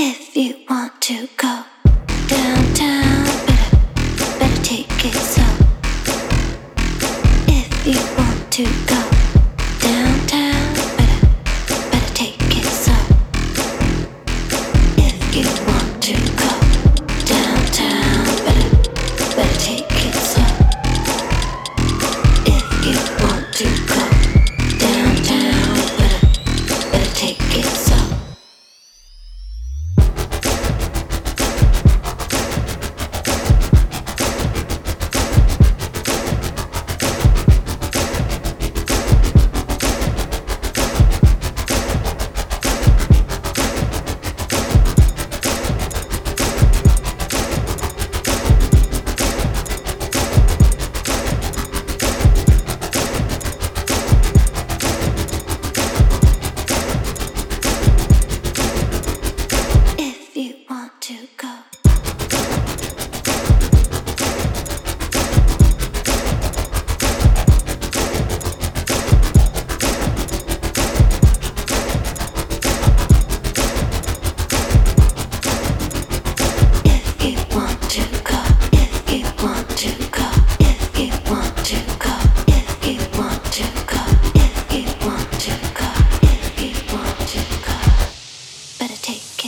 If you want to go downtown, better, better take it slow. If you want to go downtown, better, better take it slow. If you want to. Take.